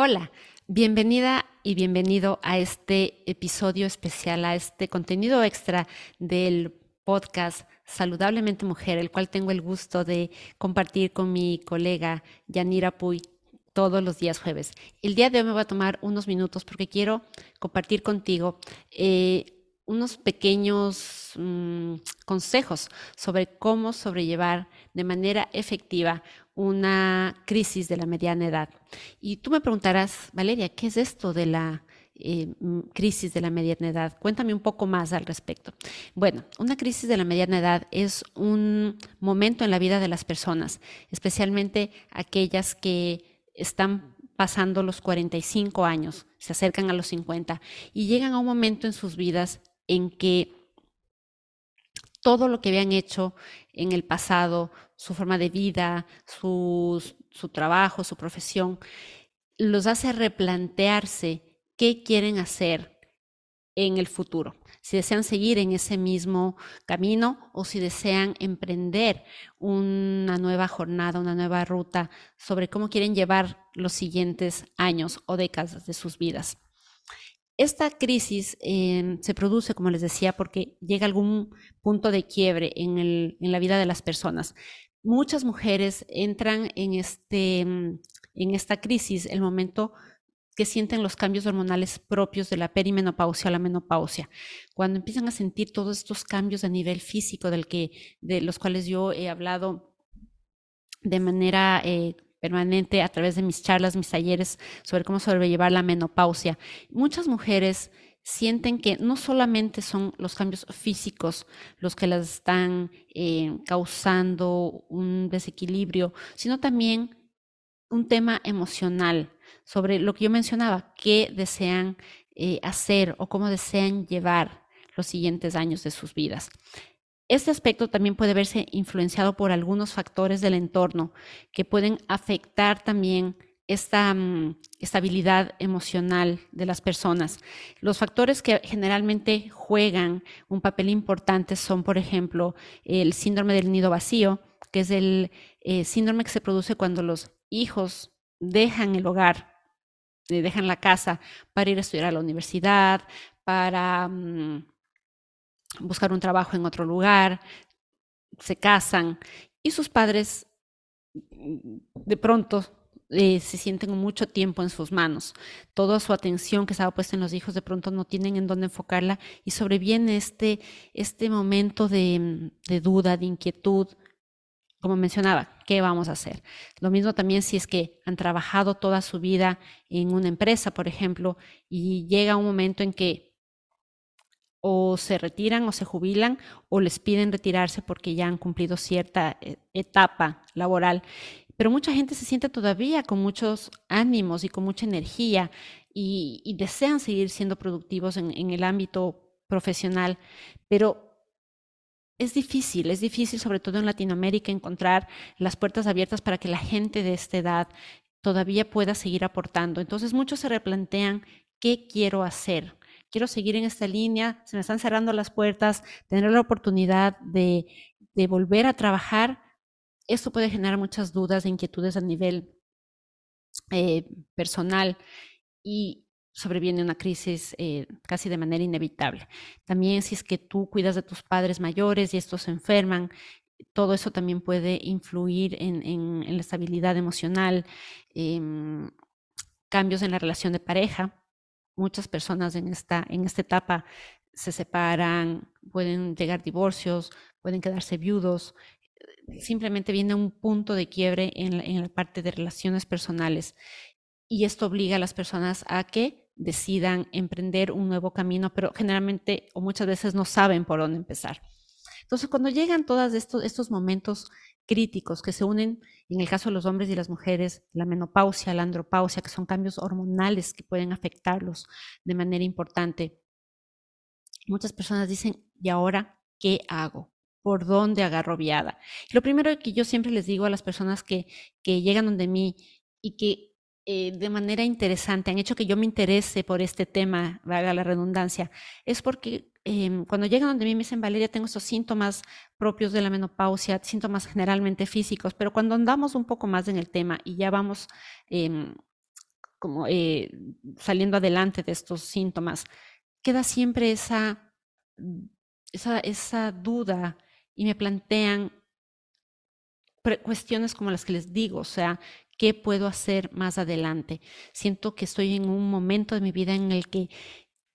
Hola, bienvenida y bienvenido a este episodio especial, a este contenido extra del podcast Saludablemente Mujer, el cual tengo el gusto de compartir con mi colega Yanira Puy todos los días jueves. El día de hoy me voy a tomar unos minutos porque quiero compartir contigo eh, unos pequeños mm, consejos sobre cómo sobrellevar de manera efectiva una crisis de la mediana edad. Y tú me preguntarás, Valeria, ¿qué es esto de la eh, crisis de la mediana edad? Cuéntame un poco más al respecto. Bueno, una crisis de la mediana edad es un momento en la vida de las personas, especialmente aquellas que están pasando los 45 años, se acercan a los 50 y llegan a un momento en sus vidas en que todo lo que habían hecho en el pasado, su forma de vida, su, su trabajo, su profesión, los hace replantearse qué quieren hacer en el futuro, si desean seguir en ese mismo camino o si desean emprender una nueva jornada, una nueva ruta sobre cómo quieren llevar los siguientes años o décadas de sus vidas. Esta crisis em, se produce, como les decía, porque llega algún punto de quiebre en, la vida de las personas. Muchas mujeres entran en, este, em, en esta crisis el momento que sienten los cambios hormonales propios de la perimenopausia o la menopausia, cuando empiezan a sentir todos estos cambios a nivel físico de los cuales yo he hablado de manera eh, permanente a través de mis charlas, mis talleres sobre cómo sobrellevar la menopausia. Muchas mujeres sienten que no solamente son los cambios físicos los que las están eh, causando un desequilibrio, sino también un tema emocional sobre lo que yo mencionaba, qué desean eh, hacer o cómo desean llevar los siguientes años de sus vidas. Este aspecto también puede verse influenciado por algunos factores del entorno que pueden afectar también esta mm, estabilidad emocional de las personas. Los factores que generalmente juegan un papel importante son, por ejemplo, el síndrome del nido vacío, que es el eh, síndrome que se produce cuando los hijos dejan el hogar, eh, dejan la casa para ir a estudiar a la universidad, para... Mm, buscar un trabajo en otro lugar, se casan y sus padres de pronto eh, se sienten mucho tiempo en sus manos. Toda su atención que estaba puesta en los hijos de pronto no tienen en dónde enfocarla y sobreviene este, este momento de, de duda, de inquietud. Como mencionaba, ¿qué vamos a hacer? Lo mismo también si es que han trabajado toda su vida en una empresa, por ejemplo, y llega un momento en que o se retiran o se jubilan o les piden retirarse porque ya han cumplido cierta eh, etapa laboral. Pero mucha gente se siente todavía con muchos ánimos y con mucha energía y, desean seguir siendo productivos en, en el ámbito profesional, pero es difícil, es difícil sobre todo en Latinoamérica encontrar las puertas abiertas para que la gente de esta edad todavía pueda seguir aportando. Entonces muchos se replantean qué quiero hacer, quiero seguir en esta línea, se me están cerrando las puertas, tener la oportunidad de, volver a trabajar, esto puede generar muchas dudas e inquietudes a nivel eh, personal y sobreviene una crisis eh, casi de manera inevitable. También si es que tú cuidas de tus padres mayores y estos se enferman, todo eso también puede influir en, la estabilidad emocional, eh, cambios en la relación de pareja muchas personas en esta, en esta etapa se separan, pueden llegar divorcios, pueden quedarse viudos. Simplemente viene un punto de quiebre en la, en la parte de relaciones personales. Y esto obliga a las personas a que decidan emprender un nuevo camino, pero generalmente o muchas veces no saben por dónde empezar. Entonces, cuando llegan todos estos, estos momentos críticos que se unen, en el caso de los hombres y las mujeres, la menopausia, la andropausia, que son cambios hormonales que pueden afectarlos de manera importante. Muchas personas dicen, ¿y ahora qué hago? ¿Por dónde agarro viada? lo primero que yo siempre les digo a las personas que, que llegan donde mí y que eh, de manera interesante han hecho que yo me interese por este tema, valga la redundancia, es porque Em, cuando llegan donde me dicen, Valeria, tengo esos síntomas propios de la menopausia, síntomas generalmente físicos, pero cuando andamos un poco más en el tema y ya vamos em, como eh, saliendo adelante de estos síntomas, queda siempre esa, esa, esa duda y me plantean cuestiones como las que les digo, o sea, ¿qué puedo hacer más adelante? Siento que estoy en un momento de mi vida en el que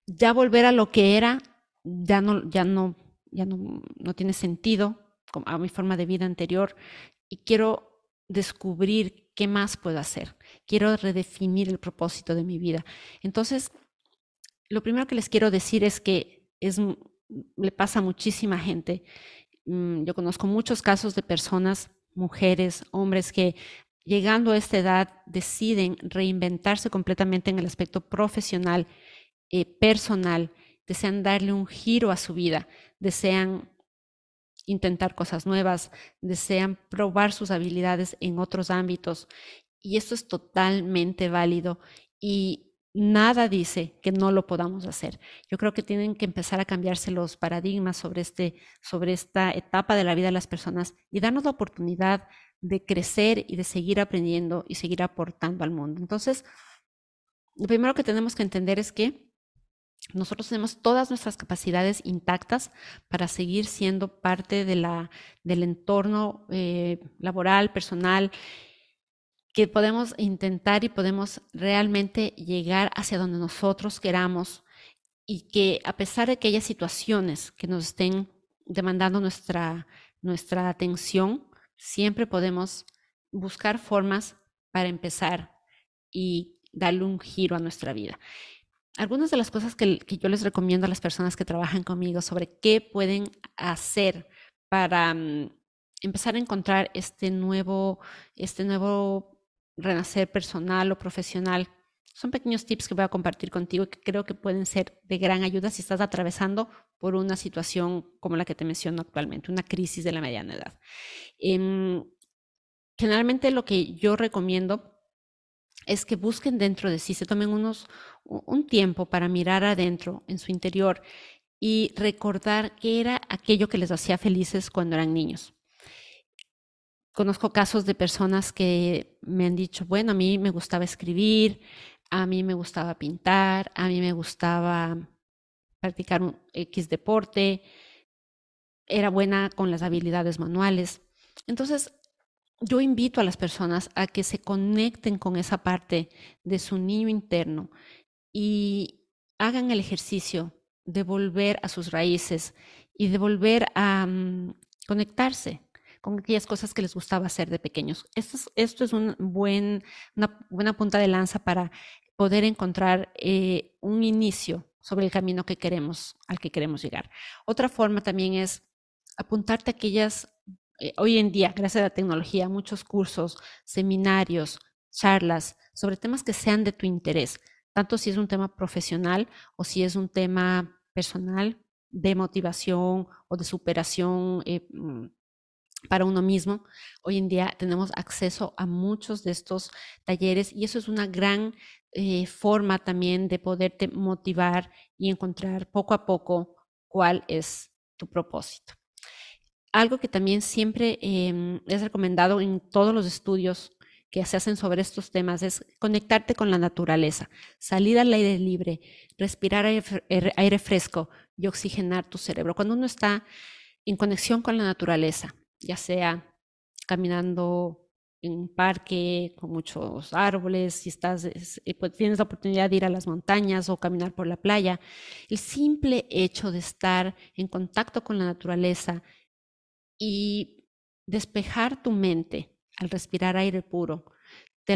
ya volver a lo que era ya no, ya no, ya no, no tiene sentido a mi forma de vida anterior y quiero descubrir qué más puedo hacer. Quiero redefinir el propósito de mi vida. Entonces, lo primero que les quiero decir es que es, le pasa a muchísima gente. Mm, yo conozco muchos casos de personas, mujeres, hombres, que llegando a esta edad deciden reinventarse completamente en el aspecto profesional, eh, personal, desean darle un giro a su vida, desean intentar cosas nuevas, desean probar sus habilidades en otros ámbitos. Y esto es totalmente válido y nada dice que no lo podamos hacer. Yo creo que tienen que empezar a cambiarse los paradigmas sobre, este, sobre esta etapa de la vida de las personas y darnos la oportunidad de crecer y de seguir aprendiendo y seguir aportando al mundo. Entonces, lo primero que tenemos que entender es que nosotros tenemos todas nuestras capacidades intactas para seguir siendo parte del entorno eh, laboral, personal, que podemos intentar y podemos realmente llegar hacia donde nosotros queramos y que a pesar de que haya situaciones que nos estén demandando nuestra, nuestra atención, siempre podemos buscar formas para empezar y darle un giro a nuestra vida. Algunas de las cosas que, yo les recomiendo a las personas que trabajan conmigo sobre qué pueden hacer para mm, empezar a encontrar este nuevo, este nuevo renacer personal o profesional. Son pequeños tips que voy a compartir contigo que creo que pueden ser de gran ayuda si estás atravesando por una situación como la que te menciono actualmente, una crisis de la mediana edad. Em, generalmente lo que yo recomiendo es que busquen dentro de sí, se tomen unos, un tiempo para mirar adentro, en su interior, y recordar qué era aquello que les hacía felices cuando eran niños. Conozco casos de personas que me han dicho, bueno, a mí me gustaba escribir, a mí me gustaba pintar, a mí me gustaba practicar un X deporte, era buena con las habilidades manuales. Entonces, yo invito a las personas a que se conecten con esa parte de su niño interno y hagan el ejercicio de volver a sus raíces y de volver a mm, conectarse con aquellas cosas que les gustaba hacer de pequeños. Esto es, una buena punta de lanza para poder encontrar eh, un inicio sobre el camino que queremos, al que queremos llegar. Otra forma también es apuntarte a aquellas eh, hoy en día, gracias a la tecnología, muchos cursos, seminarios, charlas sobre temas que sean de tu interés, tanto si es un tema profesional o si es un tema personal, de motivación o de superación eh, mm, para uno mismo. Hoy en día tenemos acceso a muchos de estos talleres y eso es una gran eh, forma también de poderte motivar y encontrar poco a poco cuál es tu propósito algo que también siempre em, es recomendado en todos los estudios que se hacen sobre estos temas es conectarte con la naturaleza, salir al aire libre, respirar aire, fresco y oxigenar tu cerebro. Cuando uno está en conexión con la naturaleza, ya sea caminando en un parque con muchos árboles, si estás, eh, pues, tienes la oportunidad de ir a las montañas o caminar por la playa, el simple hecho de estar en contacto con la naturaleza y despejar tu mente al respirar aire puro te,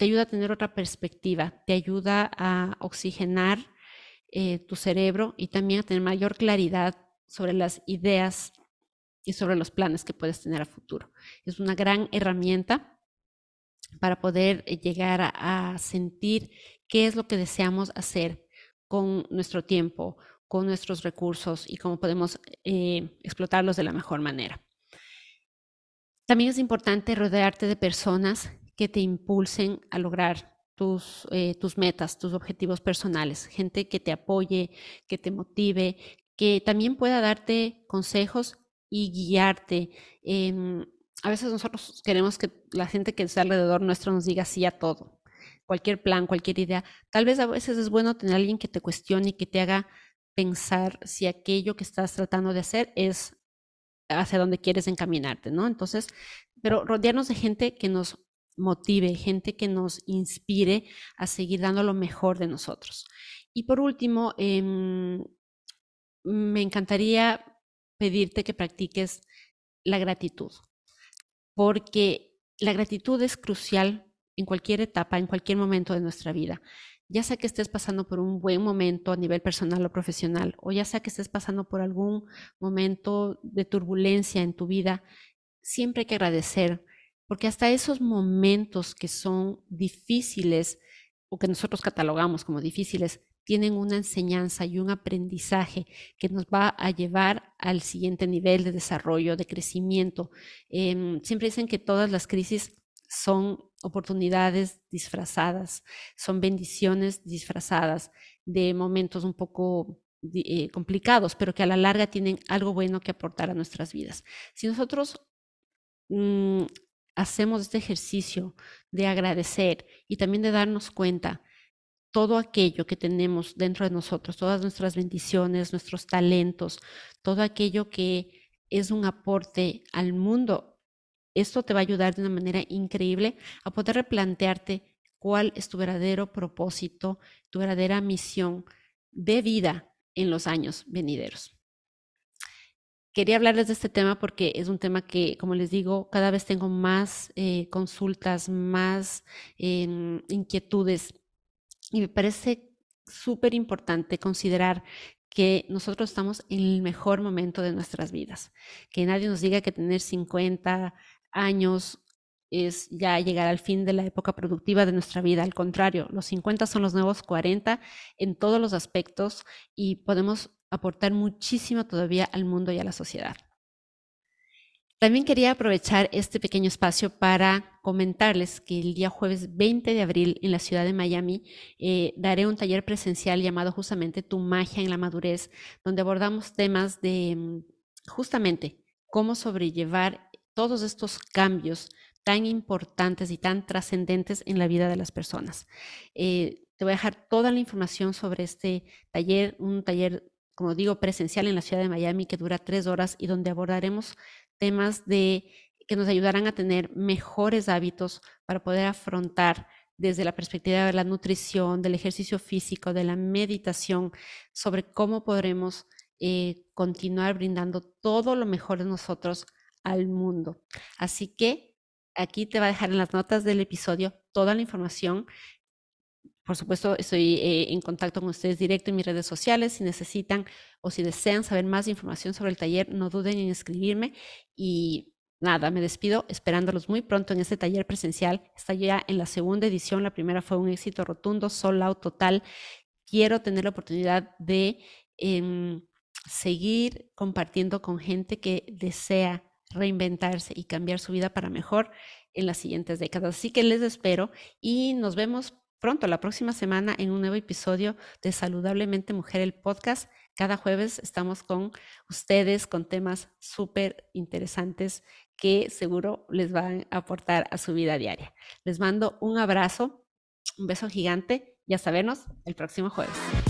ayuda a tener otra perspectiva, te ayuda a oxigenar eh, tu cerebro y también a tener mayor claridad sobre las ideas y sobre los planes que puedes tener a futuro. Es una gran herramienta para poder eh, llegar a, sentir qué es lo que deseamos hacer con nuestro tiempo, con nuestros recursos y cómo podemos eh, explotarlos de la mejor manera. También es importante rodearte de personas que te impulsen a lograr tus, eh, tus metas, tus objetivos personales, gente que te apoye, que te motive, que también pueda darte consejos y guiarte. a veces nosotros queremos que la gente que está alrededor nuestro nos diga sí a todo. cualquier plan, cualquier idea, tal vez a veces es bueno tener alguien que te cuestione y que te haga pensar si aquello que estás tratando de hacer es hacia donde quieres encaminarte, ¿no? Entonces, pero rodearnos de gente que nos motive, gente que nos inspire a seguir dando lo mejor de nosotros. Y por último, em, me encantaría pedirte que practiques la gratitud, porque la gratitud es crucial en cualquier etapa, en cualquier momento de nuestra vida. Ya sea que estés pasando por un buen momento a nivel personal o profesional, o ya sea que estés pasando por algún momento de turbulencia en tu vida, siempre hay que agradecer, porque hasta esos momentos que son difíciles o que nosotros catalogamos como difíciles, tienen una enseñanza y un aprendizaje que nos va a llevar al siguiente nivel de desarrollo, de crecimiento. Em, siempre dicen que todas las crisis son oportunidades disfrazadas, son bendiciones disfrazadas de momentos un poco eh, complicados, pero que a la larga tienen algo bueno que aportar a nuestras vidas. Si nosotros mm, hacemos este ejercicio de agradecer y también de darnos cuenta todo aquello que tenemos dentro de nosotros, todas nuestras bendiciones, nuestros talentos, todo aquello que es un aporte al mundo, esto te va a ayudar de una manera increíble a poder replantearte cuál es tu verdadero propósito, tu verdadera misión de vida en los años venideros. Quería hablarles de este tema porque es un tema que, como les digo, cada vez tengo más eh, consultas, más em, inquietudes y me parece súper importante considerar que nosotros estamos en el mejor momento de nuestras vidas. Que nadie nos diga que tener 50 años es ya llegar al fin de la época productiva de nuestra vida. Al contrario, los 50 son los nuevos 40 en todos los aspectos y podemos aportar muchísimo todavía al mundo y a la sociedad. También quería aprovechar este pequeño espacio para comentarles que el día jueves 20 de abril en la ciudad de Miami eh, daré un taller presencial llamado justamente Tu magia en la madurez, donde abordamos temas de mm, justamente cómo sobrellevar todos estos cambios tan importantes y tan trascendentes en la vida de las personas. Eh, te voy a dejar toda la información sobre este taller, un taller, como digo, presencial en la ciudad de Miami que dura tres horas y donde abordaremos temas de que nos ayudarán a tener mejores hábitos para poder afrontar desde la perspectiva de la nutrición, del ejercicio físico, de la meditación, sobre cómo podremos eh, continuar brindando todo lo mejor de nosotros al mundo. Así que aquí te va a dejar en las notas del episodio toda la información. Por supuesto, estoy eh, en contacto con ustedes directo en mis redes sociales. Si necesitan o si desean saber más información sobre el taller, no duden en escribirme. Y nada, me despido esperándolos muy pronto en este taller presencial. Está ya en la segunda edición. La primera fue un éxito rotundo, sold out total. Quiero tener la oportunidad de em, seguir compartiendo con gente que desea reinventarse y cambiar su vida para mejor en las siguientes décadas. Así que les espero y nos vemos pronto, la próxima semana, en un nuevo episodio de Saludablemente Mujer, el podcast. Cada jueves estamos con ustedes con temas súper interesantes que seguro les van a aportar a su vida diaria. Les mando un abrazo, un beso gigante y hasta vernos el próximo jueves.